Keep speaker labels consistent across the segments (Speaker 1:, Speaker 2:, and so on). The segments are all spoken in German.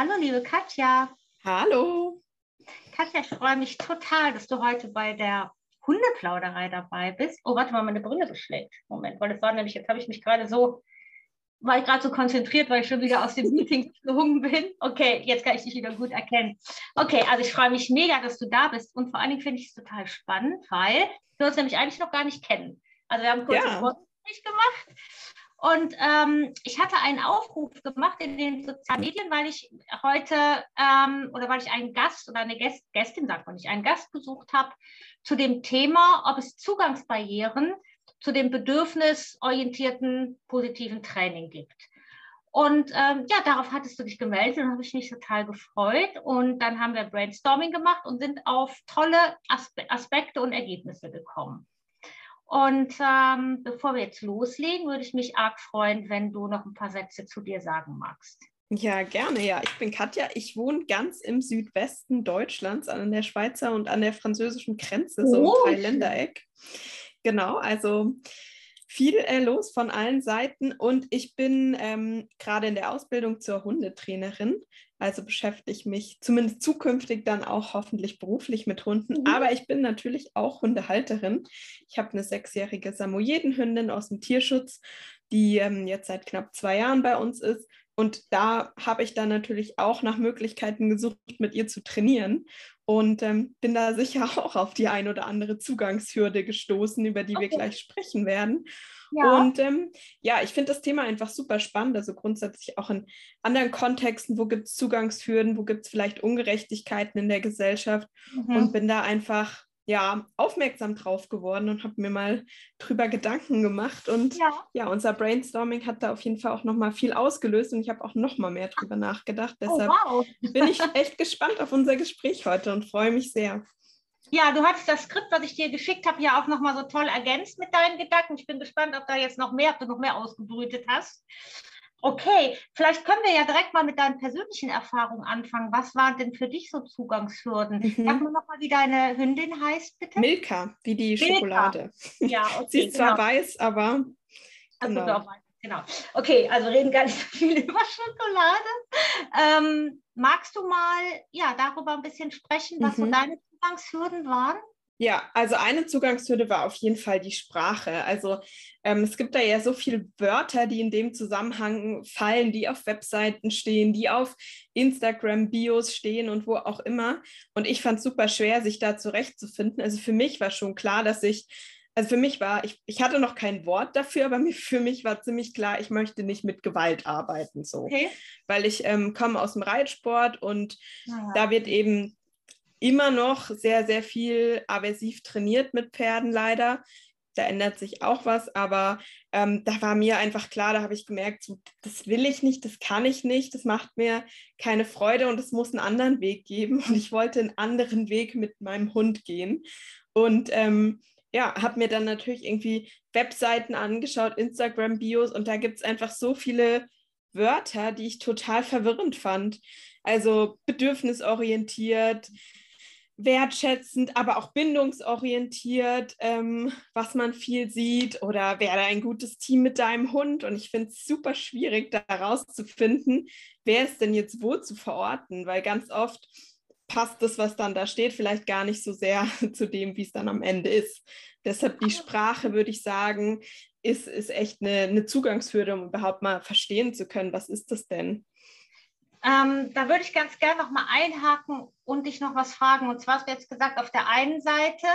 Speaker 1: Hallo, liebe Katja.
Speaker 2: Hallo.
Speaker 1: Katja, ich freue mich total, dass du heute bei der Hundeplauderei dabei bist. Oh, warte mal, meine Brille beschlägt. Moment, weil das war nämlich, jetzt habe ich mich gerade so, war ich gerade so konzentriert, weil ich schon wieder aus dem Meeting geflogen bin. Okay, jetzt kann ich dich wieder gut erkennen. Okay, also ich freue mich mega, dass du da bist und vor allen Dingen finde ich es total spannend, weil wir uns nämlich eigentlich noch gar nicht kennen. Also wir haben kurz ja. Vorgespräch gemacht und ähm, ich hatte einen Aufruf gemacht in den sozialen Medien, weil ich heute ähm, oder weil ich einen Gast oder eine Gäst, Gästin, sagt man nicht, einen Gast besucht habe zu dem Thema, ob es Zugangsbarrieren zu dem bedürfnisorientierten positiven Training gibt. Und ähm, ja, darauf hattest du dich gemeldet und habe ich mich total gefreut. Und dann haben wir Brainstorming gemacht und sind auf tolle Aspe Aspekte und Ergebnisse gekommen. Und ähm, bevor wir jetzt loslegen, würde ich mich arg freuen, wenn du noch ein paar Sätze zu dir sagen magst.
Speaker 2: Ja, gerne. Ja, ich bin Katja. Ich wohne ganz im Südwesten Deutschlands an der Schweizer und an der französischen Grenze, so oh, im Dreiländereck. Genau, also viel äh, los von allen Seiten und ich bin ähm, gerade in der Ausbildung zur Hundetrainerin. Also beschäftige ich mich zumindest zukünftig dann auch hoffentlich beruflich mit Hunden. Mhm. Aber ich bin natürlich auch Hundehalterin. Ich habe eine sechsjährige Samoyedenhündin aus dem Tierschutz, die ähm, jetzt seit knapp zwei Jahren bei uns ist. Und da habe ich dann natürlich auch nach Möglichkeiten gesucht, mit ihr zu trainieren und ähm, bin da sicher auch auf die ein oder andere Zugangshürde gestoßen, über die okay. wir gleich sprechen werden. Ja. Und ähm, ja, ich finde das Thema einfach super spannend. Also grundsätzlich auch in anderen Kontexten, wo gibt es Zugangshürden, wo gibt es vielleicht Ungerechtigkeiten in der Gesellschaft mhm. und bin da einfach ja, aufmerksam drauf geworden und habe mir mal drüber Gedanken gemacht. Und ja. ja. unser Brainstorming hat da auf jeden Fall auch nochmal viel ausgelöst und ich habe auch nochmal mehr drüber nachgedacht. Oh, Deshalb oh, wow. bin ich echt gespannt auf unser Gespräch heute und freue mich sehr.
Speaker 1: Ja, du hattest das Skript, was ich dir geschickt habe, ja auch nochmal so toll ergänzt mit deinen Gedanken. Ich bin gespannt, ob da jetzt noch mehr, ob du noch mehr ausgebrütet hast. Okay, vielleicht können wir ja direkt mal mit deinen persönlichen Erfahrungen anfangen. Was waren denn für dich so Zugangshürden? Mhm. Sag mir nochmal, wie deine Hündin heißt, bitte.
Speaker 2: Milka, wie die Milka. Schokolade. Ja, okay, Sie ist zwar genau. weiß, aber.
Speaker 1: Genau. Also, genau. Okay, also reden gar nicht so viel über Schokolade. Ähm, magst du mal ja, darüber ein bisschen sprechen, was mhm. so deine Zugangshürden waren?
Speaker 2: Ja, also eine Zugangshürde war auf jeden Fall die Sprache. Also ähm, es gibt da ja so viele Wörter, die in dem Zusammenhang fallen, die auf Webseiten stehen, die auf Instagram-Bios stehen und wo auch immer. Und ich fand es super schwer, sich da zurechtzufinden. Also für mich war schon klar, dass ich, also für mich war, ich, ich hatte noch kein Wort dafür, aber für mich war ziemlich klar, ich möchte nicht mit Gewalt arbeiten. So. Okay. Weil ich ähm, komme aus dem Reitsport und ja. da wird eben immer noch sehr, sehr viel aversiv trainiert mit Pferden leider. Da ändert sich auch was, aber ähm, da war mir einfach klar, da habe ich gemerkt, so, das will ich nicht, das kann ich nicht, das macht mir keine Freude und es muss einen anderen Weg geben. Und ich wollte einen anderen Weg mit meinem Hund gehen. Und ähm, ja, habe mir dann natürlich irgendwie Webseiten angeschaut, Instagram-Bios und da gibt es einfach so viele Wörter, die ich total verwirrend fand. Also bedürfnisorientiert, wertschätzend, aber auch bindungsorientiert, ähm, was man viel sieht oder wäre ein gutes Team mit deinem Hund. Und ich finde es super schwierig, da herauszufinden, wer ist denn jetzt wo zu verorten, weil ganz oft passt das, was dann da steht, vielleicht gar nicht so sehr zu dem, wie es dann am Ende ist. Deshalb die Sprache, würde ich sagen, ist, ist echt eine, eine Zugangshürde, um überhaupt mal verstehen zu können, was ist das denn?
Speaker 1: Ähm, da würde ich ganz gerne noch mal einhaken und dich noch was fragen. Und zwar hast du jetzt gesagt, auf der einen Seite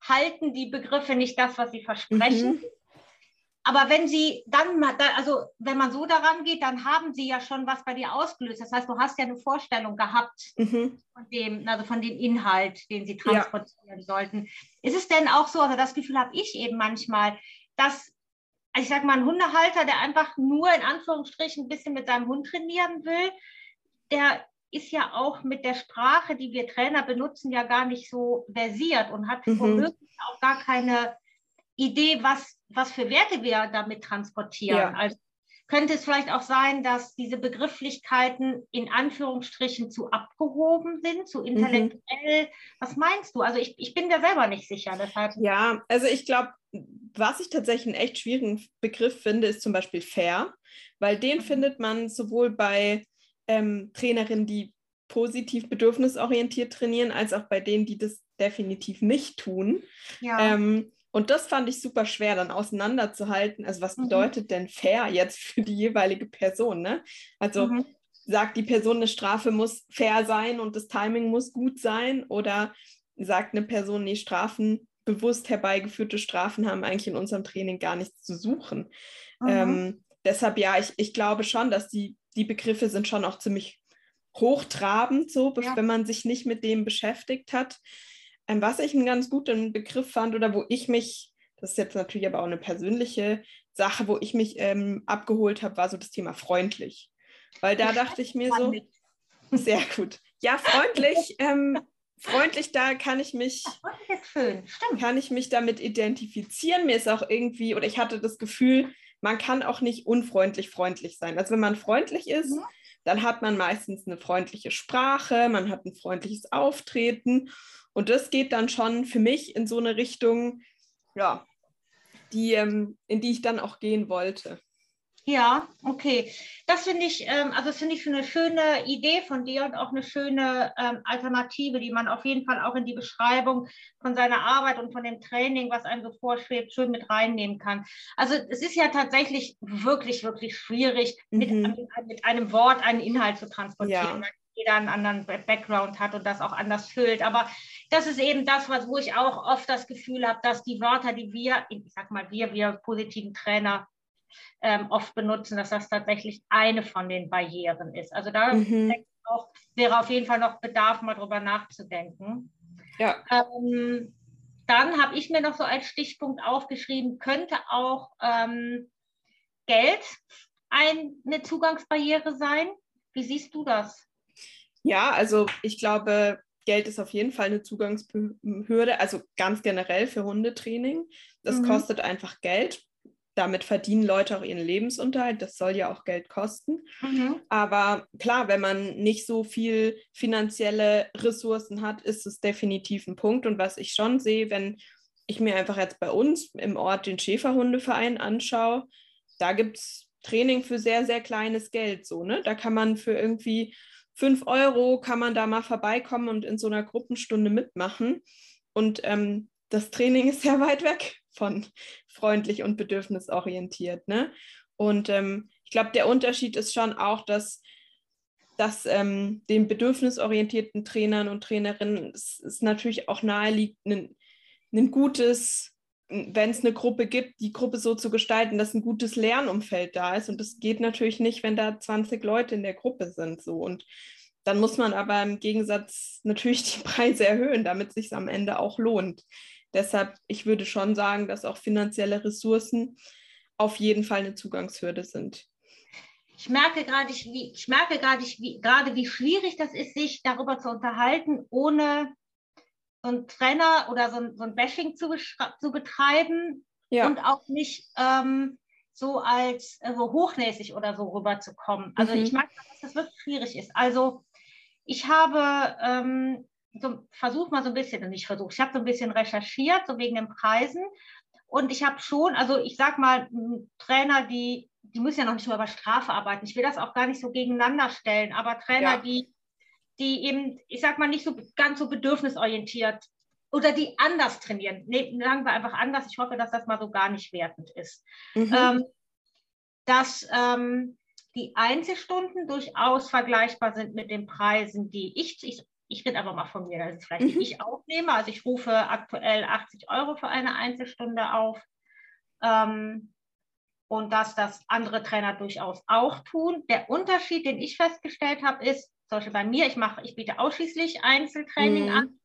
Speaker 1: halten die Begriffe nicht das, was sie versprechen. Mhm. Aber wenn sie dann also wenn man so daran geht, dann haben sie ja schon was bei dir ausgelöst. Das heißt, du hast ja eine Vorstellung gehabt mhm. von dem, also von dem Inhalt, den sie transportieren ja. sollten. Ist es denn auch so, also das Gefühl habe ich eben manchmal, dass also ich sage mal, ein Hundehalter, der einfach nur in Anführungsstrichen ein bisschen mit seinem Hund trainieren will, der ist ja auch mit der Sprache, die wir Trainer benutzen, ja gar nicht so versiert und hat mhm. womöglich auch gar keine Idee, was, was für Werte wir damit transportieren. Ja. Also könnte es vielleicht auch sein, dass diese Begrifflichkeiten in Anführungsstrichen zu abgehoben sind, zu mhm. intellektuell? Mhm. Was meinst du? Also ich, ich bin da selber nicht sicher. Deshalb.
Speaker 2: Ja, also ich glaube, was ich tatsächlich einen echt schwierigen Begriff finde, ist zum Beispiel fair, weil den mhm. findet man sowohl bei ähm, Trainerinnen, die positiv bedürfnisorientiert trainieren, als auch bei denen, die das definitiv nicht tun. Ja. Ähm, und das fand ich super schwer, dann auseinanderzuhalten. Also was mhm. bedeutet denn fair jetzt für die jeweilige Person? Ne? Also mhm. sagt die Person, eine Strafe muss fair sein und das Timing muss gut sein? Oder sagt eine Person, nee, Strafen, bewusst herbeigeführte Strafen haben eigentlich in unserem Training gar nichts zu suchen. Mhm. Ähm, deshalb ja, ich, ich glaube schon, dass die, die Begriffe sind schon auch ziemlich hochtrabend, so, ja. wenn man sich nicht mit dem beschäftigt hat. Ähm, was ich einen ganz guten Begriff fand oder wo ich mich, das ist jetzt natürlich aber auch eine persönliche Sache, wo ich mich ähm, abgeholt habe, war so das Thema freundlich. Weil da dachte ich mir so, sehr gut. Ja, freundlich, ähm, freundlich, da kann ich mich, kann ich mich damit identifizieren. Mir ist auch irgendwie, oder ich hatte das Gefühl, man kann auch nicht unfreundlich freundlich sein. Also wenn man freundlich ist, mhm. dann hat man meistens eine freundliche Sprache, man hat ein freundliches Auftreten. Und das geht dann schon für mich in so eine Richtung, ja, die, ähm, in die ich dann auch gehen wollte.
Speaker 1: Ja, okay. Das finde ich, ähm, also das finde ich eine schöne Idee von dir und auch eine schöne ähm, Alternative, die man auf jeden Fall auch in die Beschreibung von seiner Arbeit und von dem Training, was einem so vorschwebt, schön mit reinnehmen kann. Also es ist ja tatsächlich wirklich, wirklich schwierig, mhm. mit, mit, einem Wort einen Inhalt zu transportieren. Ja. Jeder einen anderen Background hat und das auch anders füllt. Aber das ist eben das, was, wo ich auch oft das Gefühl habe, dass die Wörter, die wir, ich sag mal, wir, wir positiven Trainer ähm, oft benutzen, dass das tatsächlich eine von den Barrieren ist. Also da mhm. auch, wäre auf jeden Fall noch Bedarf, mal drüber nachzudenken. Ja. Ähm, dann habe ich mir noch so als Stichpunkt aufgeschrieben, könnte auch ähm, Geld eine Zugangsbarriere sein. Wie siehst du das?
Speaker 2: Ja, also ich glaube, Geld ist auf jeden Fall eine Zugangshürde, also ganz generell für Hundetraining. Das mhm. kostet einfach Geld damit verdienen Leute auch ihren Lebensunterhalt. Das soll ja auch Geld kosten. Mhm. Aber klar, wenn man nicht so viel finanzielle Ressourcen hat, ist es definitiv ein Punkt. Und was ich schon sehe, wenn ich mir einfach jetzt bei uns im Ort den Schäferhundeverein anschaue, da gibt es Training für sehr, sehr kleines Geld. So, ne? Da kann man für irgendwie fünf Euro kann man da mal vorbeikommen und in so einer Gruppenstunde mitmachen. Und ähm, das Training ist sehr weit weg von freundlich und bedürfnisorientiert. Ne? Und ähm, ich glaube, der Unterschied ist schon auch, dass, dass ähm, den bedürfnisorientierten Trainern und Trainerinnen es, es natürlich auch naheliegt, ein, ein gutes, wenn es eine Gruppe gibt, die Gruppe so zu gestalten, dass ein gutes Lernumfeld da ist. Und das geht natürlich nicht, wenn da 20 Leute in der Gruppe sind. So. Und dann muss man aber im Gegensatz natürlich die Preise erhöhen, damit es sich am Ende auch lohnt. Deshalb, ich würde schon sagen, dass auch finanzielle Ressourcen auf jeden Fall eine Zugangshürde sind.
Speaker 1: Ich merke gerade, wie, ich merke gerade, wie, gerade wie schwierig das ist, sich darüber zu unterhalten, ohne so einen Trainer oder so ein, so ein Bashing zu, zu betreiben ja. und auch nicht ähm, so als äh, so hochnäsig oder so rüberzukommen. Also mhm. ich mag, dass das wirklich schwierig ist. Also ich habe ähm, so, versuche mal so ein bisschen, und ich versuche, ich habe so ein bisschen recherchiert, so wegen den Preisen. Und ich habe schon, also ich sag mal, Trainer, die, die müssen ja noch nicht nur über Strafe arbeiten. Ich will das auch gar nicht so gegeneinander stellen, aber Trainer, ja. die, die eben, ich sag mal, nicht so ganz so bedürfnisorientiert oder die anders trainieren. Nee, sagen wir einfach anders. Ich hoffe, dass das mal so gar nicht wertend ist. Mhm. Ähm, dass ähm, die Einzelstunden durchaus vergleichbar sind mit den Preisen, die ich, ich ich rede aber mal von mir, dass es vielleicht mhm. ich aufnehme. Also ich rufe aktuell 80 Euro für eine Einzelstunde auf. Ähm, und dass das andere Trainer durchaus auch tun. Der Unterschied, den ich festgestellt habe, ist, zum Beispiel bei mir, ich mache, ich biete ausschließlich Einzeltraining mhm. an,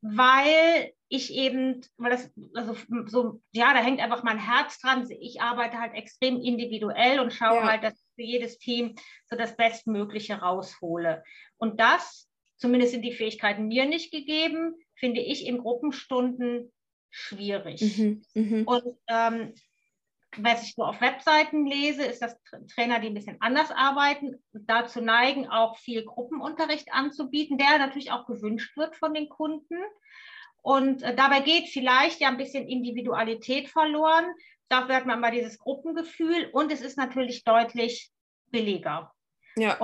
Speaker 1: weil ich eben, weil das, also so, ja, da hängt einfach mein Herz dran. Ich arbeite halt extrem individuell und schaue ja. halt, dass ich für jedes Team so das Bestmögliche raushole. Und das zumindest sind die Fähigkeiten mir nicht gegeben, finde ich in Gruppenstunden schwierig. Mhm, mh. Und ähm, was ich so auf Webseiten lese, ist, dass Trainer, die ein bisschen anders arbeiten, dazu neigen, auch viel Gruppenunterricht anzubieten, der natürlich auch gewünscht wird von den Kunden. Und äh, dabei geht vielleicht ja ein bisschen Individualität verloren. Dafür hat man mal dieses Gruppengefühl und es ist natürlich deutlich billiger.
Speaker 2: Ja.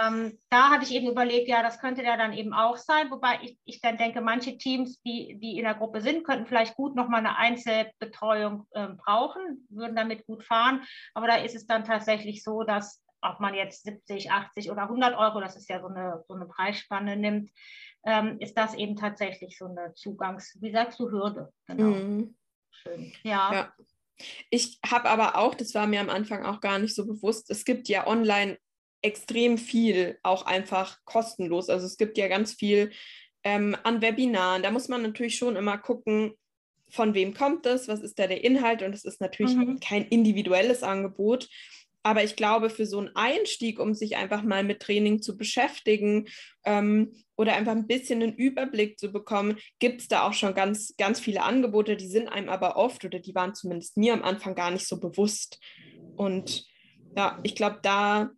Speaker 1: Ähm, da hatte ich eben überlegt, ja, das könnte der dann eben auch sein, wobei ich, ich dann denke, manche Teams, die, die in der Gruppe sind, könnten vielleicht gut nochmal eine Einzelbetreuung äh, brauchen, würden damit gut fahren. Aber da ist es dann tatsächlich so, dass ob man jetzt 70, 80 oder 100 Euro, das ist ja so eine, so eine Preisspanne nimmt, ähm, ist das eben tatsächlich so eine Zugangs-, wie sagst du, Hürde. Genau. Mhm. Schön. Ja. ja.
Speaker 2: Ich habe aber auch, das war mir am Anfang auch gar nicht so bewusst, es gibt ja online extrem viel auch einfach kostenlos. Also es gibt ja ganz viel ähm, an Webinaren. Da muss man natürlich schon immer gucken, von wem kommt das, was ist da der Inhalt und es ist natürlich mhm. kein individuelles Angebot. Aber ich glaube, für so einen Einstieg, um sich einfach mal mit Training zu beschäftigen ähm, oder einfach ein bisschen einen Überblick zu bekommen, gibt es da auch schon ganz, ganz viele Angebote, die sind einem aber oft oder die waren zumindest mir am Anfang gar nicht so bewusst. Und ja, ich glaube, da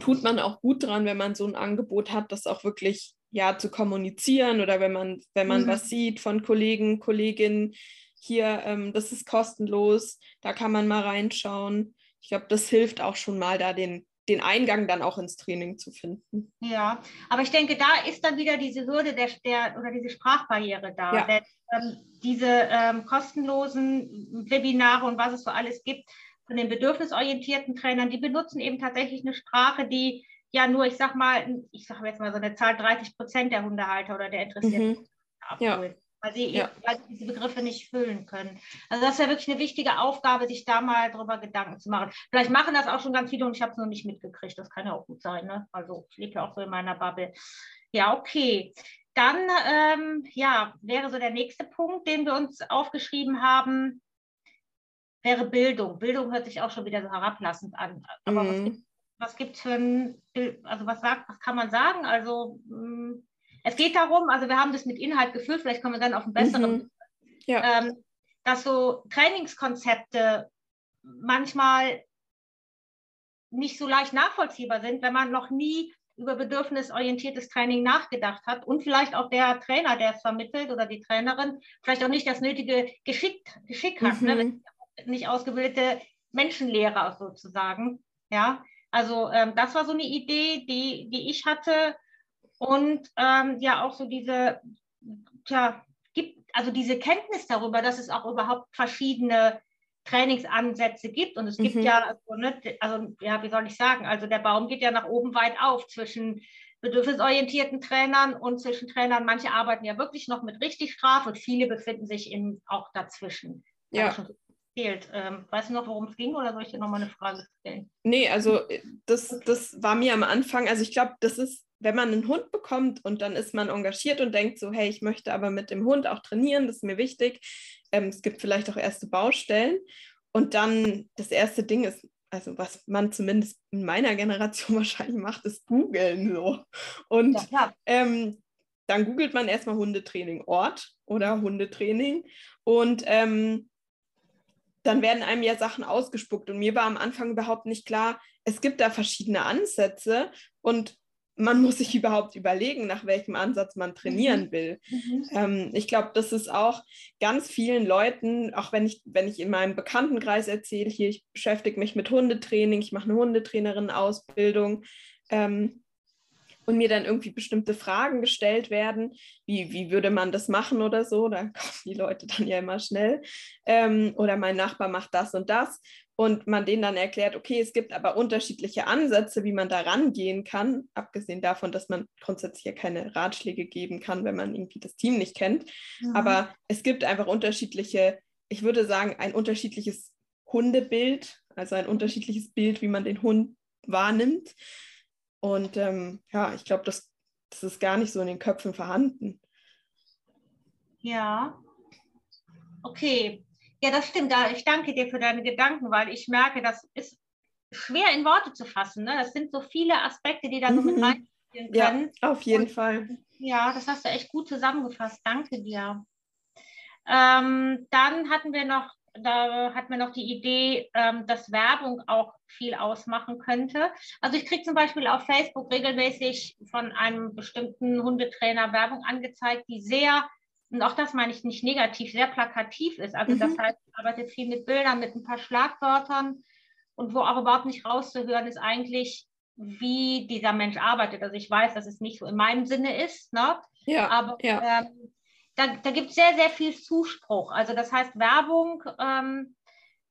Speaker 2: tut man auch gut dran, wenn man so ein Angebot hat, das auch wirklich ja zu kommunizieren oder wenn man, wenn man mhm. was sieht von Kollegen, Kolleginnen, hier, ähm, das ist kostenlos, da kann man mal reinschauen. Ich glaube, das hilft auch schon mal, da den, den Eingang dann auch ins Training zu finden.
Speaker 1: Ja, aber ich denke, da ist dann wieder diese Hürde der, der oder diese Sprachbarriere da. Ja. Denn, ähm, diese ähm, kostenlosen Webinare und was es so alles gibt, von den bedürfnisorientierten Trainern, die benutzen eben tatsächlich eine Sprache, die ja nur, ich sag mal, ich sage jetzt mal so eine Zahl, 30 Prozent der Hundehalter oder der Interessierten mhm. abholen. Ja. Weil sie, ja. weil sie diese Begriffe nicht füllen können. Also das ist ja wirklich eine wichtige Aufgabe, sich da mal drüber Gedanken zu machen. Vielleicht machen das auch schon ganz viele und ich habe es noch nicht mitgekriegt. Das kann ja auch gut sein. Ne? Also ich lebe ja auch so in meiner Bubble. Ja, okay. Dann ähm, ja, wäre so der nächste Punkt, den wir uns aufgeschrieben haben, wäre Bildung. Bildung hört sich auch schon wieder so herablassend an. Aber mhm. was gibt es für ein, also was sagt, was kann man sagen? Also mh, hm, es geht darum, also wir haben das mit Inhalt gefüllt, vielleicht kommen wir dann auf einen besseren, mhm. ja. ähm, dass so Trainingskonzepte manchmal nicht so leicht nachvollziehbar sind, wenn man noch nie über bedürfnisorientiertes Training nachgedacht hat und vielleicht auch der Trainer, der es vermittelt oder die Trainerin, vielleicht auch nicht das nötige Geschick, Geschick hat. Ne? Mhm. Ne? Nicht ausgebildete Menschenlehrer sozusagen. Ja, also ähm, das war so eine Idee, die, die ich hatte. Und ähm, ja, auch so diese, tja, gibt, also diese Kenntnis darüber, dass es auch überhaupt verschiedene Trainingsansätze gibt. Und es gibt mhm. ja, also, ne, also ja, wie soll ich sagen, also der Baum geht ja nach oben weit auf zwischen bedürfnisorientierten Trainern und zwischen Trainern. Manche arbeiten ja wirklich noch mit richtig Straf und viele befinden sich in, auch dazwischen.
Speaker 2: Ja
Speaker 1: erzählt. Ähm, weißt du noch, worum es ging oder soll ich dir nochmal eine Frage stellen?
Speaker 2: Nee, also äh, das, das war mir am Anfang, also ich glaube, das ist, wenn man einen Hund bekommt und dann ist man engagiert und denkt so, hey, ich möchte aber mit dem Hund auch trainieren, das ist mir wichtig. Ähm, es gibt vielleicht auch erste Baustellen. Und dann das erste Ding ist, also was man zumindest in meiner Generation wahrscheinlich macht, ist googeln so. Und ja, ähm, dann googelt man erstmal Hundetraining Ort oder Hundetraining. Und ähm, dann werden einem ja Sachen ausgespuckt. Und mir war am Anfang überhaupt nicht klar, es gibt da verschiedene Ansätze und man muss sich überhaupt überlegen, nach welchem Ansatz man trainieren mhm. will. Mhm. Ähm, ich glaube, das ist auch ganz vielen Leuten, auch wenn ich, wenn ich in meinem Bekanntenkreis erzähle, hier, ich beschäftige mich mit Hundetraining, ich mache eine Hundetrainerin-Ausbildung, ähm, und mir dann irgendwie bestimmte Fragen gestellt werden, wie, wie würde man das machen oder so, da kommen die Leute dann ja immer schnell. Ähm, oder mein Nachbar macht das und das und man denen dann erklärt, okay, es gibt aber unterschiedliche Ansätze, wie man da rangehen kann, abgesehen davon, dass man grundsätzlich ja keine Ratschläge geben kann, wenn man irgendwie das Team nicht kennt. Mhm. Aber es gibt einfach unterschiedliche, ich würde sagen, ein unterschiedliches Hundebild, also ein unterschiedliches Bild, wie man den Hund wahrnimmt. Und ähm, ja, ich glaube, das, das ist gar nicht so in den Köpfen vorhanden.
Speaker 1: Ja. Okay. Ja, das stimmt. Ich danke dir für deine Gedanken, weil ich merke, das ist schwer in Worte zu fassen. Ne? Das sind so viele Aspekte, die da so mit mhm. reinspielen
Speaker 2: können. Ja, auf jeden Und, Fall.
Speaker 1: Ja, das hast du echt gut zusammengefasst. Danke dir. Ähm, dann hatten wir noch da hat man noch die Idee, ähm, dass Werbung auch viel ausmachen könnte. Also ich kriege zum Beispiel auf Facebook regelmäßig von einem bestimmten Hundetrainer Werbung angezeigt, die sehr, und auch das meine ich nicht negativ, sehr plakativ ist. Also mhm. das heißt, ich arbeite viel mit Bildern, mit ein paar Schlagwörtern und wo auch überhaupt nicht rauszuhören ist eigentlich, wie dieser Mensch arbeitet. Also ich weiß, dass es nicht so in meinem Sinne ist, ne?
Speaker 2: Ja.
Speaker 1: Aber
Speaker 2: ja.
Speaker 1: Ähm, da, da gibt es sehr, sehr viel Zuspruch. Also das heißt, Werbung ähm,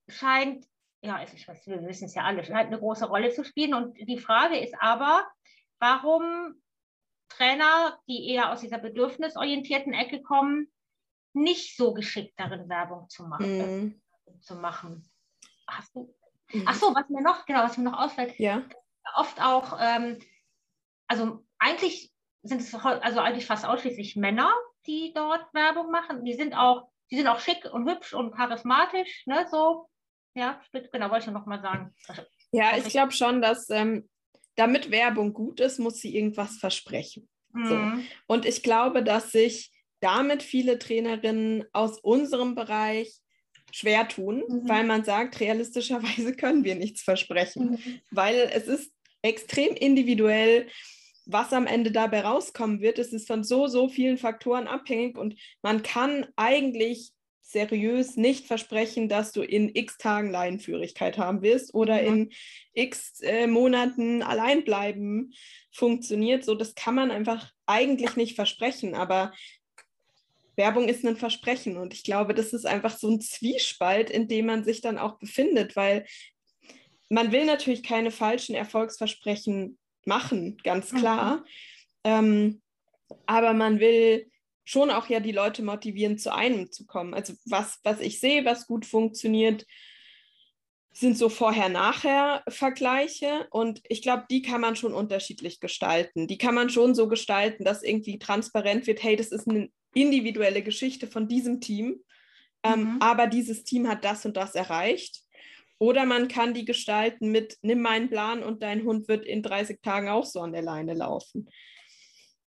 Speaker 1: scheint, ja, ich weiß, wir wissen es ja alle, scheint eine große Rolle zu spielen. Und die Frage ist aber, warum Trainer, die eher aus dieser bedürfnisorientierten Ecke kommen, nicht so geschickt darin Werbung zu machen. Mhm. Zu machen. Hast du? Mhm. Ach so, was mir noch, genau, was mir noch ausfällt.
Speaker 2: Ja.
Speaker 1: Oft auch, ähm, also eigentlich sind es also eigentlich fast ausschließlich Männer, die dort Werbung machen. Die sind auch, die sind auch schick und hübsch und charismatisch, ne, so. Ja, genau, wollte ich noch mal sagen.
Speaker 2: Ja, ich glaube schon, dass ähm, damit Werbung gut ist, muss sie irgendwas versprechen. Mhm. So. Und ich glaube, dass sich damit viele Trainerinnen aus unserem Bereich schwer tun, mhm. weil man sagt, realistischerweise können wir nichts versprechen, mhm. weil es ist extrem individuell, was am Ende dabei rauskommen wird. Es ist von so, so vielen Faktoren abhängig und man kann eigentlich seriös nicht versprechen, dass du in x Tagen Leinenführigkeit haben wirst oder mhm. in x äh, Monaten allein bleiben funktioniert. So, das kann man einfach eigentlich nicht versprechen, aber Werbung ist ein Versprechen und ich glaube, das ist einfach so ein Zwiespalt, in dem man sich dann auch befindet, weil man will natürlich keine falschen Erfolgsversprechen machen, ganz klar. Mhm. Ähm, aber man will schon auch ja die Leute motivieren, zu einem zu kommen. Also was, was ich sehe, was gut funktioniert, sind so Vorher-Nachher-Vergleiche und ich glaube, die kann man schon unterschiedlich gestalten. Die kann man schon so gestalten, dass irgendwie transparent wird, hey, das ist eine individuelle Geschichte von diesem Team, ähm, mhm. aber dieses Team hat das und das erreicht. Oder man kann die gestalten mit, nimm meinen Plan und dein Hund wird in 30 Tagen auch so an der Leine laufen.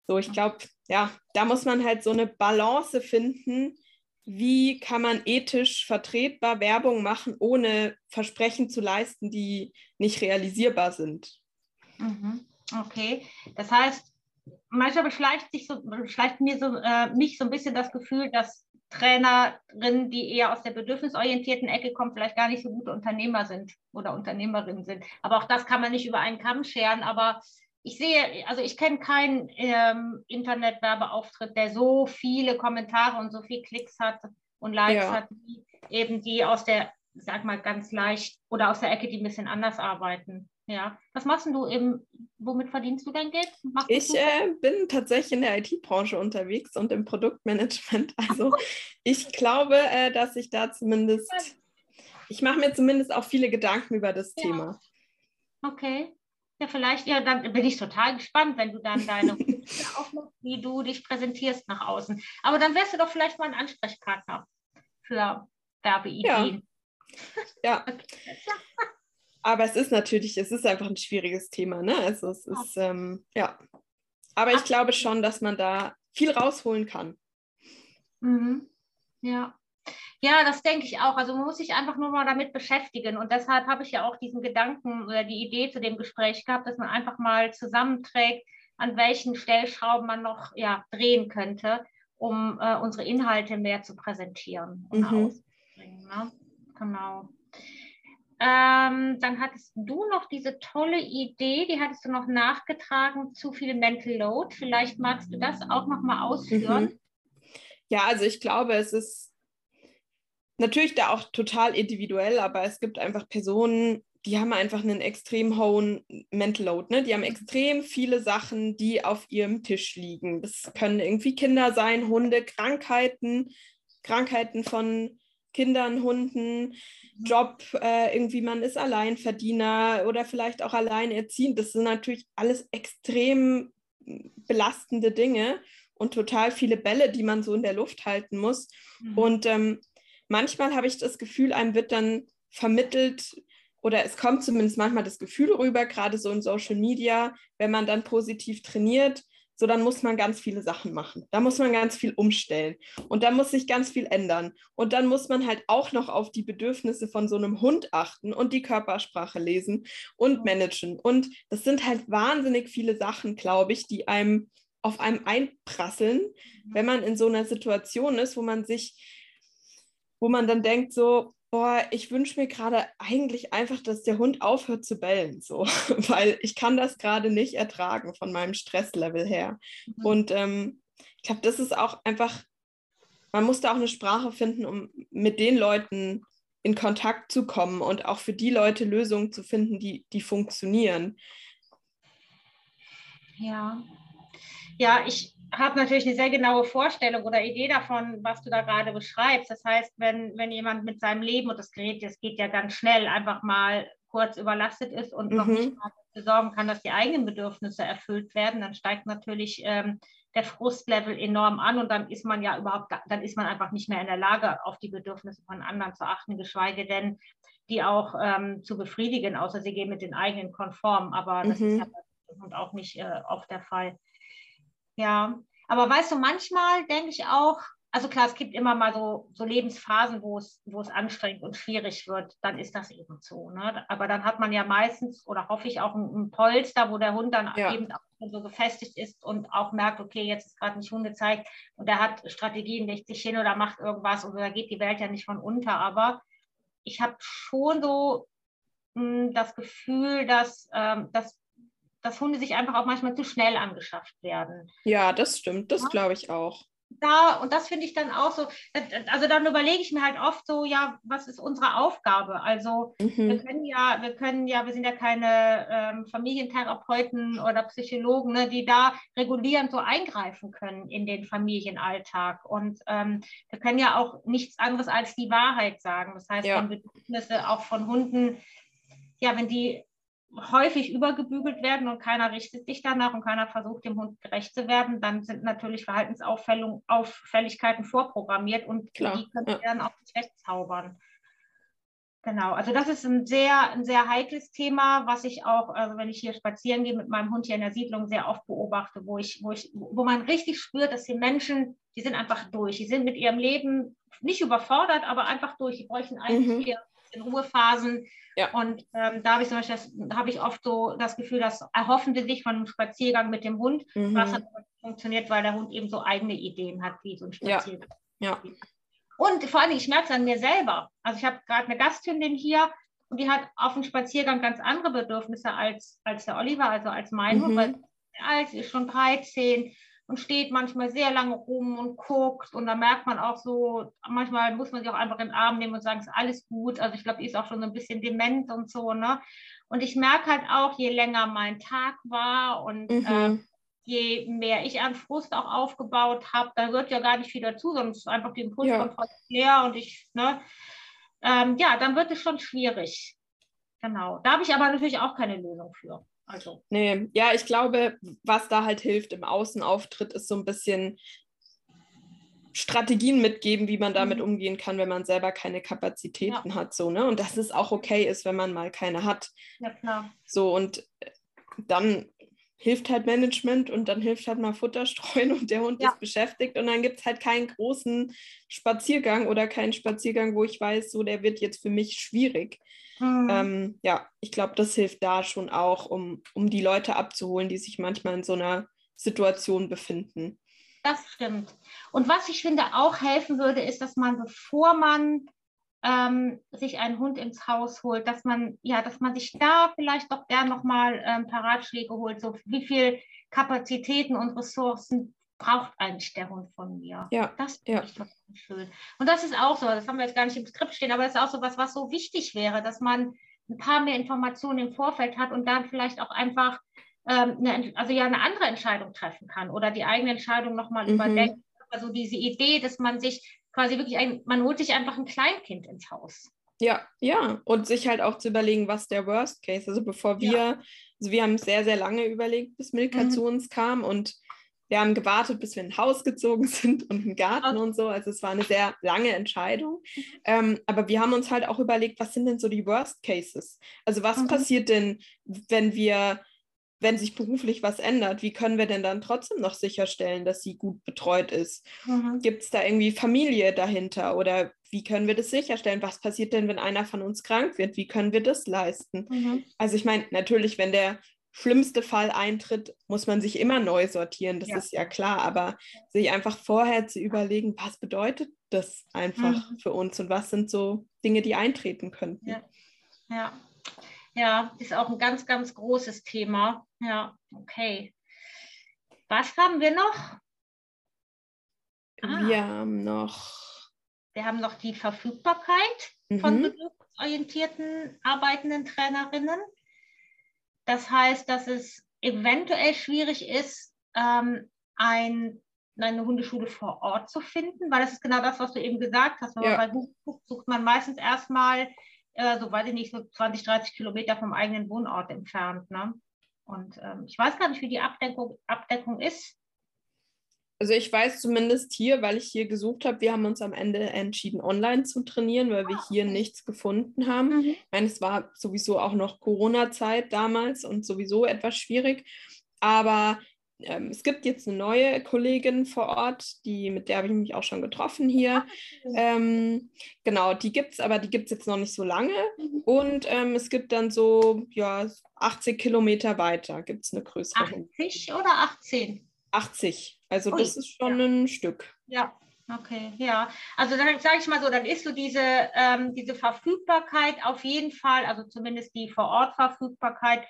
Speaker 2: So, ich glaube, ja, da muss man halt so eine Balance finden. Wie kann man ethisch vertretbar Werbung machen, ohne Versprechen zu leisten, die nicht realisierbar sind?
Speaker 1: Mhm. Okay, das heißt, manchmal beschleicht sich so, beschleicht mir so, äh, mich so ein bisschen das Gefühl, dass Trainerinnen, die eher aus der bedürfnisorientierten Ecke kommen, vielleicht gar nicht so gute Unternehmer sind oder Unternehmerinnen sind. Aber auch das kann man nicht über einen Kamm scheren. Aber ich sehe, also ich kenne keinen ähm, Internetwerbeauftritt, der so viele Kommentare und so viele Klicks hat und Likes ja. hat, wie eben die aus der, sag mal, ganz leicht oder aus der Ecke, die ein bisschen anders arbeiten. Ja. Was machst du eben? Womit verdienst du dein Geld?
Speaker 2: Machst ich äh, bin tatsächlich in der IT-Branche unterwegs und im Produktmanagement. Also ich glaube, äh, dass ich da zumindest, ich mache mir zumindest auch viele Gedanken über das ja. Thema.
Speaker 1: Okay. Ja, vielleicht, ja, dann bin ich total gespannt, wenn du dann deine aufmachst, wie du dich präsentierst nach außen. Aber dann wärst du doch vielleicht mal ein Ansprechpartner für Werbeideen.
Speaker 2: Ja. ja. Aber es ist natürlich, es ist einfach ein schwieriges Thema, ne? Also es ist, ähm, ja. Aber ich glaube schon, dass man da viel rausholen kann.
Speaker 1: Mhm. Ja. Ja, das denke ich auch. Also man muss sich einfach nur mal damit beschäftigen. Und deshalb habe ich ja auch diesen Gedanken oder die Idee zu dem Gespräch gehabt, dass man einfach mal zusammenträgt, an welchen Stellschrauben man noch ja, drehen könnte, um äh, unsere Inhalte mehr zu präsentieren und mhm. auszubringen. Ne? Genau. Ähm, dann hattest du noch diese tolle Idee, die hattest du noch nachgetragen, zu viel Mental Load. Vielleicht magst du das auch noch mal ausführen. Mhm.
Speaker 2: Ja, also ich glaube, es ist natürlich da auch total individuell, aber es gibt einfach Personen, die haben einfach einen extrem hohen Mental Load. Ne? Die haben extrem viele Sachen, die auf ihrem Tisch liegen. Das können irgendwie Kinder sein, Hunde, Krankheiten, Krankheiten von Kindern, Hunden, Job, äh, irgendwie man ist Alleinverdiener oder vielleicht auch alleinerziehend. Das sind natürlich alles extrem belastende Dinge und total viele Bälle, die man so in der Luft halten muss. Mhm. Und ähm, manchmal habe ich das Gefühl, einem wird dann vermittelt, oder es kommt zumindest manchmal das Gefühl rüber, gerade so in Social Media, wenn man dann positiv trainiert, so dann muss man ganz viele Sachen machen. Da muss man ganz viel umstellen und da muss sich ganz viel ändern. Und dann muss man halt auch noch auf die Bedürfnisse von so einem Hund achten und die Körpersprache lesen und managen. Und das sind halt wahnsinnig viele Sachen, glaube ich, die einem auf einem einprasseln, wenn man in so einer Situation ist, wo man sich, wo man dann denkt, so, boah, ich wünsche mir gerade eigentlich einfach, dass der Hund aufhört zu bellen, so, weil ich kann das gerade nicht ertragen von meinem Stresslevel her. Mhm. Und ähm, ich glaube, das ist auch einfach, man muss da auch eine Sprache finden, um mit den Leuten in Kontakt zu kommen und auch für die Leute Lösungen zu finden, die, die funktionieren.
Speaker 1: Ja. Ja, ich, habe natürlich eine sehr genaue Vorstellung oder Idee davon, was du da gerade beschreibst. Das heißt, wenn, wenn jemand mit seinem Leben, und das Gerät, das geht ja ganz schnell, einfach mal kurz überlastet ist und mhm. noch nicht mal dafür sorgen kann, dass die eigenen Bedürfnisse erfüllt werden, dann steigt natürlich ähm, der Frustlevel enorm an und dann ist man ja überhaupt, dann ist man einfach nicht mehr in der Lage, auf die Bedürfnisse von anderen zu achten, geschweige denn die auch ähm, zu befriedigen, außer sie gehen mit den eigenen konform. Aber das mhm. ist ja und auch nicht äh, oft der Fall. Ja, aber weißt du, manchmal denke ich auch, also klar, es gibt immer mal so, so Lebensphasen, wo es, wo es anstrengend und schwierig wird, dann ist das eben so. Ne? Aber dann hat man ja meistens, oder hoffe ich, auch ein, ein Polster, wo der Hund dann ja. eben auch so gefestigt ist und auch merkt, okay, jetzt ist gerade nicht Hundezeit und er hat Strategien, legt sich hin oder macht irgendwas und da geht die Welt ja nicht von unter. Aber ich habe schon so mh, hm, das Gefühl, dass, ähm, dass dass Hunde sich einfach auch manchmal zu schnell angeschafft werden.
Speaker 2: Ja, das stimmt, das ja. glaube ich auch.
Speaker 1: Da, und das finde ich dann auch so, also dann überlege ich mir halt oft so, ja, was ist unsere Aufgabe? Also mhm. wir können ja, wir können ja, wir sind ja keine ähm, Familientherapeuten oder Psychologen, ne, die da regulierend so eingreifen können in den Familienalltag. Und ähm, wir können ja auch nichts anderes als die Wahrheit sagen. Das heißt, ja. wenn Bedürfnisse auch von Hunden, ja, wenn die häufig übergebügelt werden und keiner richtet sich danach und keiner versucht, dem Hund gerecht zu werden, dann sind natürlich Verhaltensauffälligkeiten vorprogrammiert und Klar, die können ja. dann auch nicht wegzaubern. Genau, also das ist ein sehr, ein sehr heikles Thema, was ich auch, also wenn ich hier spazieren gehe mit meinem Hund hier in der Siedlung, sehr oft beobachte, wo ich, wo ich, wo man richtig spürt, dass die Menschen, die sind einfach durch, die sind mit ihrem Leben nicht überfordert, aber einfach durch. Die bräuchten eigentlich mhm. In Ruhephasen, ja. Und ähm, da habe ich zum Beispiel, das, habe ich oft so das Gefühl, dass erhoffen sie sich von einem Spaziergang mit dem Hund, mhm. was hat funktioniert, weil der Hund eben so eigene Ideen hat, wie so ein Spaziergang. Ja. ja. Und vor allem, ich merke es an mir selber. Also ich habe gerade eine Gasthündin hier und die hat auf dem Spaziergang ganz andere Bedürfnisse als, als der Oliver, also als mein mhm. Hund, weil alt ist schon 13 und steht manchmal sehr lange rum und guckt. Und da merkt man auch so, manchmal muss man sich auch einfach in den Arm nehmen und sagen, es ist alles gut. Also ich glaube, die ist auch schon so ein bisschen dement und so. Ne? Und ich merke halt auch, je länger mein Tag war und mhm. äh, je mehr ich an Frust auch aufgebaut habe, da wird ja gar nicht viel dazu, sondern es ist einfach die Impulskontrolle ja. leer und ich, ne, ähm, ja, dann wird es schon schwierig. Genau. Da habe ich aber natürlich auch keine Lösung für.
Speaker 2: Also. Nee, ja, ich glaube, was da halt hilft im Außenauftritt, ist so ein bisschen Strategien mitgeben, wie man damit mhm. umgehen kann, wenn man selber keine Kapazitäten ja. hat. So, ne? Und dass es auch okay ist, wenn man mal keine hat.
Speaker 1: Ja, klar.
Speaker 2: So, und dann hilft halt Management und dann hilft halt mal Futter streuen und der Hund ja. ist beschäftigt und dann gibt es halt keinen großen Spaziergang oder keinen Spaziergang, wo ich weiß, so der wird jetzt für mich schwierig. Mhm. Ähm, ja, ich glaube, das hilft da schon auch, um, um die Leute abzuholen, die sich manchmal in so einer Situation befinden.
Speaker 1: Das stimmt. Und was ich finde auch helfen würde, ist, dass man, bevor man ähm, sich einen Hund ins Haus holt, dass man, ja, dass man sich da vielleicht doch gern nochmal ähm, ein paar Ratschläge holt, so wie viel Kapazitäten und Ressourcen braucht der Hund von mir.
Speaker 2: Ja.
Speaker 1: Das
Speaker 2: finde
Speaker 1: ja. ich total schön. Und das ist auch so, das haben wir jetzt gar nicht im Skript stehen, aber das ist auch so was, was so wichtig wäre, dass man ein paar mehr Informationen im Vorfeld hat und dann vielleicht auch einfach ähm, eine, also ja eine andere Entscheidung treffen kann oder die eigene Entscheidung nochmal mhm. überdenken. Also diese Idee, dass man sich quasi wirklich ein, man holt sich einfach ein Kleinkind ins Haus.
Speaker 2: Ja, ja. Und sich halt auch zu überlegen, was der Worst Case. Also bevor wir, ja. also wir haben sehr, sehr lange überlegt, bis Milka mhm. zu uns kam und wir haben gewartet, bis wir in ein Haus gezogen sind und einen Garten okay. und so. Also es war eine sehr lange Entscheidung. Mhm. Ähm, aber wir haben uns halt auch überlegt, was sind denn so die Worst Cases? Also was mhm. passiert denn, wenn wir wenn sich beruflich was ändert, wie können wir denn dann trotzdem noch sicherstellen, dass sie gut betreut ist? Mhm. Gibt es da irgendwie Familie dahinter oder wie können wir das sicherstellen? Was passiert denn, wenn einer von uns krank wird? Wie können wir das leisten? Mhm. Also ich meine, natürlich, wenn der schlimmste Fall eintritt, muss man sich immer neu sortieren, das ja. ist ja klar, aber sich einfach vorher zu überlegen, was bedeutet das einfach mhm. für uns und was sind so Dinge, die eintreten könnten?
Speaker 1: Ja. ja. Ja, ist auch ein ganz, ganz großes Thema. Ja, okay. Was haben wir noch?
Speaker 2: Ah, wir haben noch.
Speaker 1: Wir haben noch die Verfügbarkeit mhm. von bedürfnisorientierten arbeitenden Trainerinnen. Das heißt, dass es eventuell schwierig ist, ähm, ein, eine Hundeschule vor Ort zu finden, weil das ist genau das, was du eben gesagt hast. Wenn ja. man bei Google guckt, sucht man meistens erstmal, äh, so weiß ich nicht, so 20, 30 Kilometer vom eigenen Wohnort entfernt. Ne? Und ähm, ich weiß gar nicht, wie die Abdeckung, Abdeckung ist.
Speaker 2: Also ich weiß zumindest hier, weil ich hier gesucht habe, wir haben uns am Ende entschieden, online zu trainieren, weil wir ah, hier nichts gefunden haben. Mhm. Ich meine, es war sowieso auch noch Corona-Zeit damals und sowieso etwas schwierig. Aber ähm, es gibt jetzt eine neue Kollegin vor Ort, die, mit der habe ich mich auch schon getroffen hier. Ah, ähm, genau, die gibt es, aber die gibt es jetzt noch nicht so lange. Mhm. Und ähm, es gibt dann so, ja, 80 Kilometer weiter gibt es eine größere.
Speaker 1: 80 oder 18?
Speaker 2: 80. Also Ui, das ist schon ja. ein Stück.
Speaker 1: Ja, okay, ja. Also dann sage ich mal so, dann ist so diese, ähm, diese Verfügbarkeit auf jeden Fall, also zumindest die Vor-Ort-Verfügbarkeit,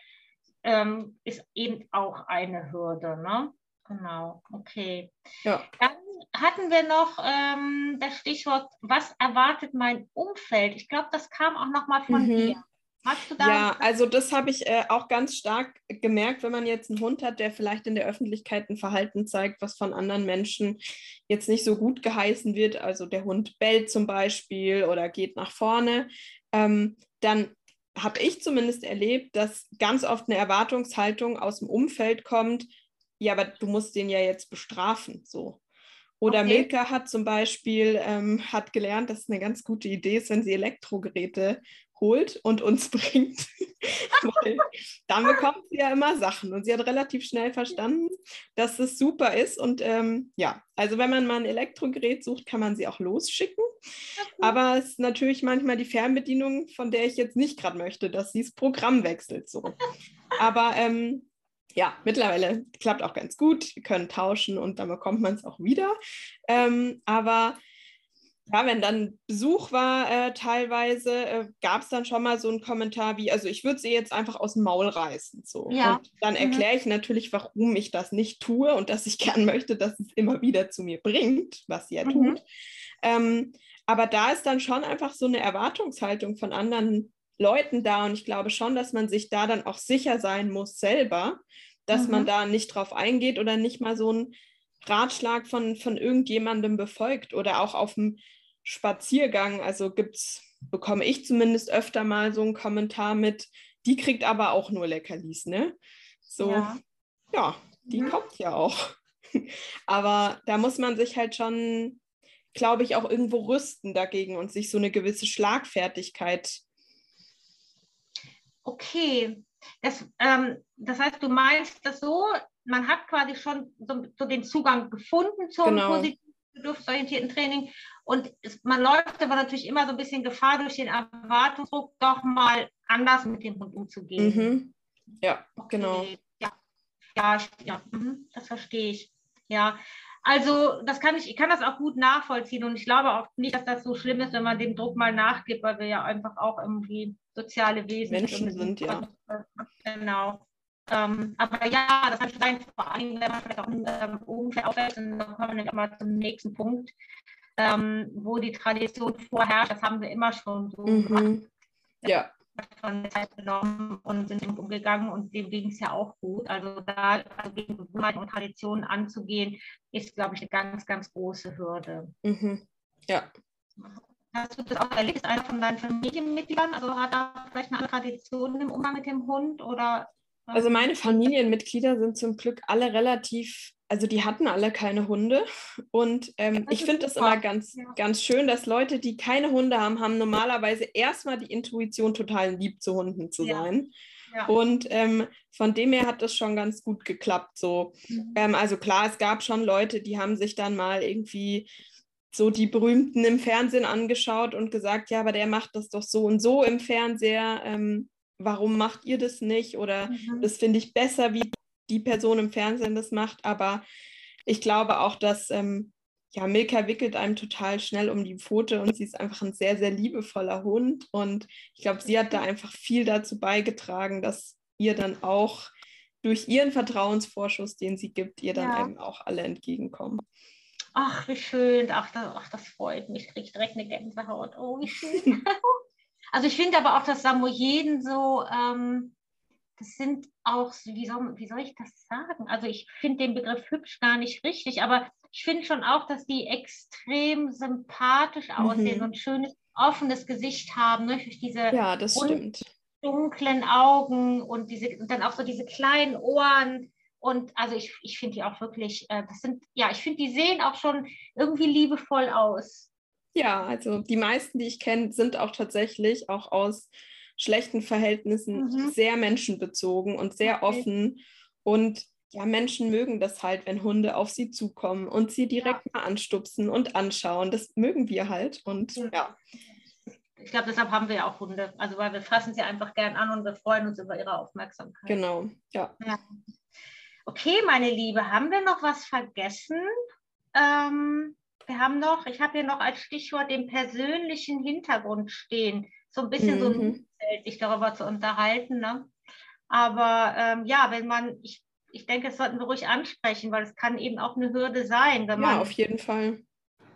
Speaker 1: ähm, ist eben auch eine Hürde. Ne? Genau, okay. Ja. Dann hatten wir noch ähm, das Stichwort, was erwartet mein Umfeld? Ich glaube, das kam auch nochmal von mhm. dir.
Speaker 2: Ja, also das habe ich äh, auch ganz stark gemerkt, wenn man jetzt einen Hund hat, der vielleicht in der Öffentlichkeit ein Verhalten zeigt, was von anderen Menschen jetzt nicht so gut geheißen wird. Also der Hund bellt zum Beispiel oder geht nach vorne. Ähm, dann habe ich zumindest erlebt, dass ganz oft eine Erwartungshaltung aus dem Umfeld kommt, ja, aber du musst den ja jetzt bestrafen, so. Oder okay. Milka hat zum Beispiel ähm, hat gelernt, dass es eine ganz gute Idee ist, wenn sie Elektrogeräte holt und uns bringt. Dann bekommt sie ja immer Sachen. Und sie hat relativ schnell verstanden, dass es super ist. Und ähm, ja, also wenn man mal ein Elektrogerät sucht, kann man sie auch losschicken. Aber es ist natürlich manchmal die Fernbedienung, von der ich jetzt nicht gerade möchte, dass sie das Programm wechselt. So. Aber ähm, ja, mittlerweile klappt auch ganz gut. Wir können tauschen und dann bekommt man es auch wieder. Ähm, aber ja, wenn dann Besuch war, äh, teilweise äh, gab es dann schon mal so einen Kommentar wie, also ich würde sie jetzt einfach aus dem Maul reißen. So. Ja. Und dann mhm. erkläre ich natürlich, warum ich das nicht tue und dass ich gern möchte, dass es immer wieder zu mir bringt, was sie ja mhm. tut. Ähm, aber da ist dann schon einfach so eine Erwartungshaltung von anderen Leuten da und ich glaube schon, dass man sich da dann auch sicher sein muss selber, dass mhm. man da nicht drauf eingeht oder nicht mal so ein Ratschlag von, von irgendjemandem befolgt oder auch auf dem Spaziergang. Also gibt's, bekomme ich zumindest öfter mal so einen Kommentar mit, die kriegt aber auch nur Leckerlis, ne? So, ja, ja die mhm. kommt ja auch. aber da muss man sich halt schon, glaube ich, auch irgendwo rüsten dagegen und sich so eine gewisse Schlagfertigkeit.
Speaker 1: Okay, das, ähm, das heißt, du meinst das so, man hat quasi schon so, so den Zugang gefunden zum genau. positiven bedürfnisorientierten Training und man läuft aber natürlich immer so ein bisschen Gefahr durch den Erwartungsdruck, doch mal anders mit dem Hund umzugehen.
Speaker 2: Mhm. Ja, okay. genau.
Speaker 1: Ja, ja, ja mhm. das verstehe ich. Ja, also das kann ich, ich kann das auch gut nachvollziehen und ich glaube auch nicht, dass das so schlimm ist, wenn man dem Druck mal nachgibt, weil wir ja einfach auch irgendwie soziale Wesen
Speaker 2: Menschen sind. Ja.
Speaker 1: Genau. Ähm, aber ja, das kann schon sein, vor allem, wenn man vielleicht auch ähm, ungefähr aufwächst, und dann kommen wir mal zum nächsten Punkt, ähm, wo die Tradition vorherrscht. Das haben wir immer schon so mhm. gemacht.
Speaker 2: Ja.
Speaker 1: Von Zeit genommen und sind umgegangen und dem ging es ja auch gut. Also da also gegen Gewohnheiten und Traditionen anzugehen, ist, glaube ich, eine ganz, ganz große Hürde.
Speaker 2: Mhm. Ja.
Speaker 1: Hast du das auch erlebt? Einer von deinen Familienmitgliedern? Also hat er vielleicht eine andere Tradition im Umgang mit dem Hund oder
Speaker 2: also meine Familienmitglieder sind zum Glück alle relativ, also die hatten alle keine Hunde. Und ähm, ich finde es immer ganz, ja. ganz schön, dass Leute, die keine Hunde haben, haben normalerweise erstmal die Intuition, total lieb zu Hunden zu sein. Ja. Und ähm, von dem her hat das schon ganz gut geklappt. So. Mhm. Ähm, also klar, es gab schon Leute, die haben sich dann mal irgendwie so die Berühmten im Fernsehen angeschaut und gesagt, ja, aber der macht das doch so und so im Fernseher. Ähm, warum macht ihr das nicht? Oder mhm. das finde ich besser, wie die Person im Fernsehen das macht. Aber ich glaube auch, dass ähm, ja, Milka wickelt einem total schnell um die Pfote und sie ist einfach ein sehr, sehr liebevoller Hund. Und ich glaube, sie hat da einfach viel dazu beigetragen, dass ihr dann auch durch ihren Vertrauensvorschuss, den sie gibt, ihr dann ja. eben auch alle entgegenkommen.
Speaker 1: Ach, wie schön. Ach, das, ach, das freut mich. Ich kriege direkt eine Gänsehaut. Oh, wie schön. also ich finde aber auch, dass Samoyeden so, ähm, das sind auch, wie soll, wie soll ich das sagen? Also ich finde den Begriff hübsch gar nicht richtig, aber ich finde schon auch, dass die extrem sympathisch aussehen mhm. und ein schönes, offenes Gesicht haben, ne? durch diese
Speaker 2: ja, das stimmt.
Speaker 1: dunklen Augen und, diese, und dann auch so diese kleinen Ohren. Und also ich, ich finde die auch wirklich, äh, das sind, ja, ich finde, die sehen auch schon irgendwie liebevoll aus.
Speaker 2: Ja, also die meisten, die ich kenne, sind auch tatsächlich auch aus schlechten Verhältnissen mhm. sehr menschenbezogen und sehr okay. offen. Und ja, Menschen mögen das halt, wenn Hunde auf sie zukommen und sie direkt ja. mal anstupsen und anschauen. Das mögen wir halt. Und ja. ja.
Speaker 1: Ich glaube, deshalb haben wir ja auch Hunde. Also weil wir fassen sie einfach gern an und wir freuen uns über ihre Aufmerksamkeit.
Speaker 2: Genau, ja. ja.
Speaker 1: Okay, meine Liebe, haben wir noch was vergessen? Ähm, wir haben noch, ich habe hier noch als Stichwort den persönlichen Hintergrund stehen. So ein bisschen mhm. so ein sich darüber zu unterhalten. Ne? Aber ähm, ja, wenn man, ich ich denke, das sollten wir ruhig ansprechen, weil es kann eben auch eine Hürde sein.
Speaker 2: Wenn
Speaker 1: ja,
Speaker 2: man, auf jeden Fall.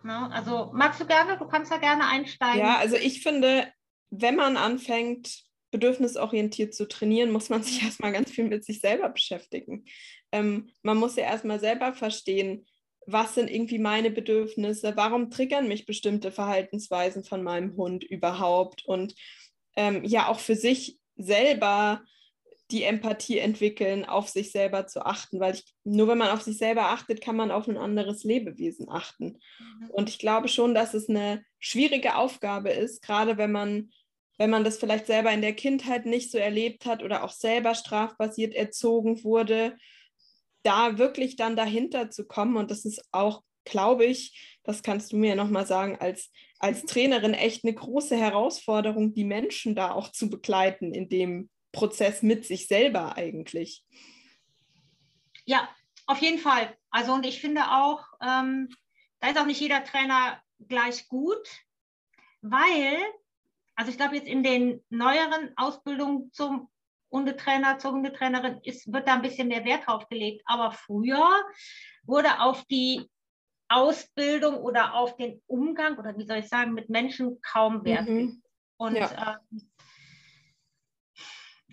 Speaker 1: Ne, also magst du gerne, du kannst da gerne einsteigen.
Speaker 2: Ja, also ich finde, wenn man anfängt, bedürfnisorientiert zu trainieren, muss man sich erstmal ganz viel mit sich selber beschäftigen. Ähm, man muss ja erstmal selber verstehen, was sind irgendwie meine Bedürfnisse, warum triggern mich bestimmte Verhaltensweisen von meinem Hund überhaupt und ähm, ja auch für sich selber die Empathie entwickeln, auf sich selber zu achten, weil ich, nur wenn man auf sich selber achtet, kann man auf ein anderes Lebewesen achten. Mhm. Und ich glaube schon, dass es eine schwierige Aufgabe ist, gerade wenn man, wenn man das vielleicht selber in der Kindheit nicht so erlebt hat oder auch selber strafbasiert erzogen wurde, da wirklich dann dahinter zu kommen. Und das ist auch, glaube ich, das kannst du mir nochmal sagen, als, als mhm. Trainerin echt eine große Herausforderung, die Menschen da auch zu begleiten in dem Prozess mit sich selber eigentlich.
Speaker 1: Ja, auf jeden Fall. Also und ich finde auch, ähm, da ist auch nicht jeder Trainer gleich gut, weil, also ich glaube jetzt in den neueren Ausbildungen zum Hundetrainer, zur Hundetrainerin ist, wird da ein bisschen mehr Wert drauf gelegt. Aber früher wurde auf die Ausbildung oder auf den Umgang oder wie soll ich sagen, mit Menschen kaum Wert. Mhm. Und ja. ähm,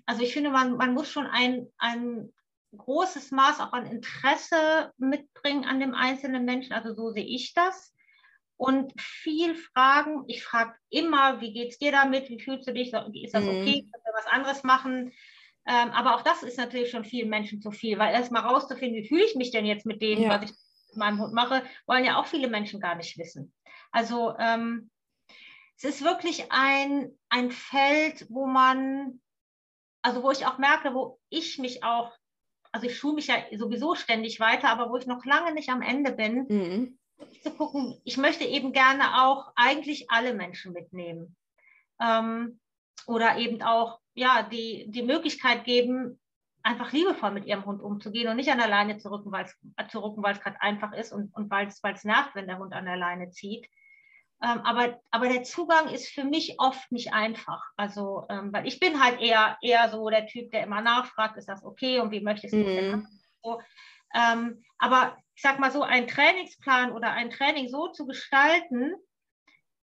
Speaker 1: also ich finde, man, man muss schon ein, ein großes Maß auch an Interesse mitbringen an dem einzelnen Menschen. Also so sehe ich das. Und viel fragen. Ich frage immer, wie geht es dir damit? Wie fühlst du dich? Ist das okay? Mhm. Können wir was anderes machen? Ähm, aber auch das ist natürlich schon vielen Menschen zu viel, weil erst mal rauszufinden, wie fühle ich mich denn jetzt mit dem, ja. was ich mit meinem Hund mache, wollen ja auch viele Menschen gar nicht wissen. Also ähm, es ist wirklich ein, ein Feld, wo man also wo ich auch merke, wo ich mich auch, also ich schule mich ja sowieso ständig weiter, aber wo ich noch lange nicht am Ende bin, mhm. Zu gucken, ich möchte eben gerne auch eigentlich alle Menschen mitnehmen. Ähm, oder eben auch ja, die, die Möglichkeit geben, einfach liebevoll mit ihrem Hund umzugehen und nicht an der Leine zu rücken, weil es gerade einfach ist und, und weil es nervt, wenn der Hund an der Leine zieht. Ähm, aber, aber der Zugang ist für mich oft nicht einfach. Also, ähm, weil ich bin halt eher, eher so der Typ, der immer nachfragt, ist das okay und wie möchtest du mhm. denn? So, ähm, aber ich sag mal so, einen Trainingsplan oder ein Training so zu gestalten,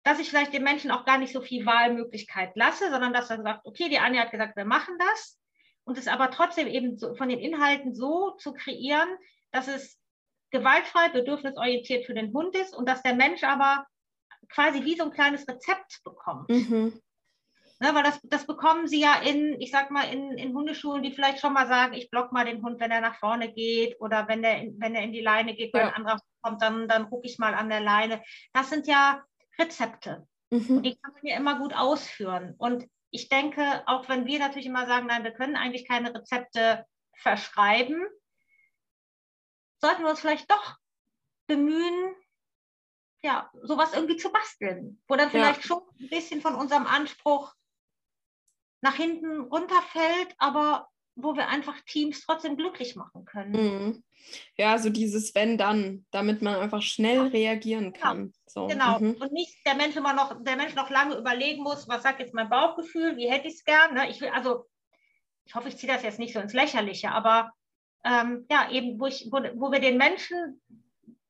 Speaker 1: dass ich vielleicht den Menschen auch gar nicht so viel Wahlmöglichkeit lasse, sondern dass er sagt, okay, die Anja hat gesagt, wir machen das. Und es aber trotzdem eben so, von den Inhalten so zu kreieren, dass es gewaltfrei, bedürfnisorientiert für den Hund ist und dass der Mensch aber quasi wie so ein kleines Rezept bekommt. Mhm. Ne, weil das, das bekommen sie ja in, ich sag mal, in, in Hundeschulen, die vielleicht schon mal sagen, ich block mal den Hund, wenn er nach vorne geht oder wenn er in, wenn er in die Leine geht, weil ja. ein anderer kommt, dann, dann ruck ich mal an der Leine. Das sind ja Rezepte. Mhm. Und die kann man ja immer gut ausführen. Und ich denke, auch wenn wir natürlich immer sagen, nein, wir können eigentlich keine Rezepte verschreiben, sollten wir uns vielleicht doch bemühen, ja, sowas irgendwie zu basteln, wo dann vielleicht ja. schon ein bisschen von unserem Anspruch nach hinten runterfällt, aber wo wir einfach Teams trotzdem glücklich machen können.
Speaker 2: Mhm. Ja, so dieses Wenn dann, damit man einfach schnell reagieren kann. So.
Speaker 1: Genau. Mhm. Und nicht der Mensch immer noch, der Mensch noch lange überlegen muss, was sagt jetzt mein Bauchgefühl, wie hätte ich es gern. Ne? Ich will, also, ich hoffe, ich ziehe das jetzt nicht so ins Lächerliche, aber ähm, ja, eben, wo, ich, wo, wo wir den Menschen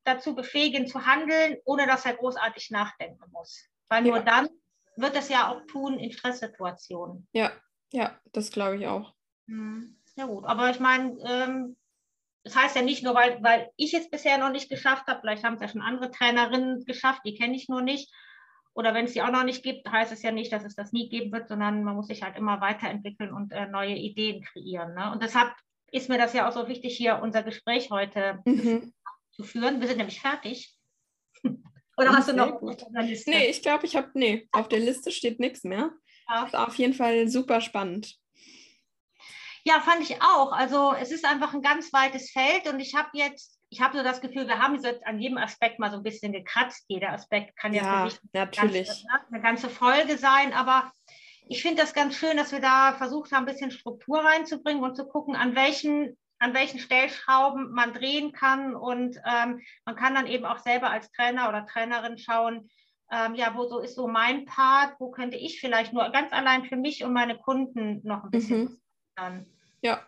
Speaker 1: dazu befähigen zu handeln, ohne dass er großartig nachdenken muss. Weil nur ja. dann wird es ja auch tun in Stresssituationen.
Speaker 2: Ja, ja, das glaube ich auch.
Speaker 1: Hm, ja gut, aber ich meine, ähm, das heißt ja nicht nur, weil, weil ich es bisher noch nicht geschafft habe, vielleicht haben es ja schon andere Trainerinnen geschafft, die kenne ich nur nicht. Oder wenn es die auch noch nicht gibt, heißt es ja nicht, dass es das nie geben wird, sondern man muss sich halt immer weiterentwickeln und äh, neue Ideen kreieren. Ne? Und deshalb ist mir das ja auch so wichtig, hier unser Gespräch heute mhm. zu führen. Wir sind nämlich fertig.
Speaker 2: Oder hast du noch auf der Liste? Nee, ich glaube, ich habe, nee, auf der Liste steht nichts mehr. Ja. Ist auf jeden Fall super spannend.
Speaker 1: Ja, fand ich auch. Also es ist einfach ein ganz weites Feld und ich habe jetzt, ich habe so das Gefühl, wir haben jetzt an jedem Aspekt mal so ein bisschen gekratzt. Jeder Aspekt kann ja,
Speaker 2: ja natürlich.
Speaker 1: Ganze, eine ganze Folge sein, aber ich finde das ganz schön, dass wir da versucht haben, ein bisschen Struktur reinzubringen und zu gucken, an welchen an welchen Stellschrauben man drehen kann. Und ähm, man kann dann eben auch selber als Trainer oder Trainerin schauen, ähm, ja, wo so ist so mein Part, wo könnte ich vielleicht nur ganz allein für mich und meine Kunden noch ein bisschen mhm.
Speaker 2: Dann. Ja.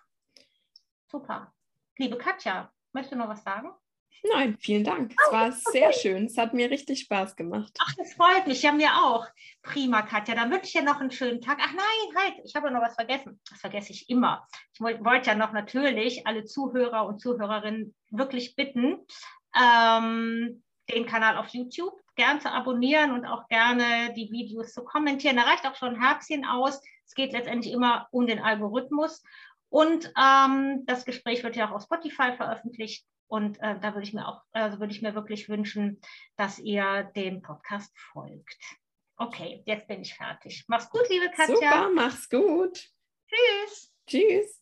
Speaker 1: Super. Liebe Katja, möchtest du noch was sagen?
Speaker 2: Nein, vielen Dank. Es oh, war okay. sehr schön. Es hat mir richtig Spaß gemacht.
Speaker 1: Ach, das freut mich. Ja, mir auch. Prima, Katja. Dann wünsche ich dir noch einen schönen Tag. Ach nein, halt, ich habe noch was vergessen. Das vergesse ich immer. Ich wollte ja noch natürlich alle Zuhörer und Zuhörerinnen wirklich bitten, ähm, den Kanal auf YouTube gern zu abonnieren und auch gerne die Videos zu kommentieren. Da reicht auch schon ein Herzchen aus. Es geht letztendlich immer um den Algorithmus. Und ähm, das Gespräch wird ja auch auf Spotify veröffentlicht. Und äh, da würde ich mir auch, also würde ich mir wirklich wünschen, dass ihr dem Podcast folgt. Okay, jetzt bin ich fertig. Mach's gut, liebe Katja.
Speaker 2: Super, mach's gut.
Speaker 1: Tschüss.
Speaker 2: Tschüss.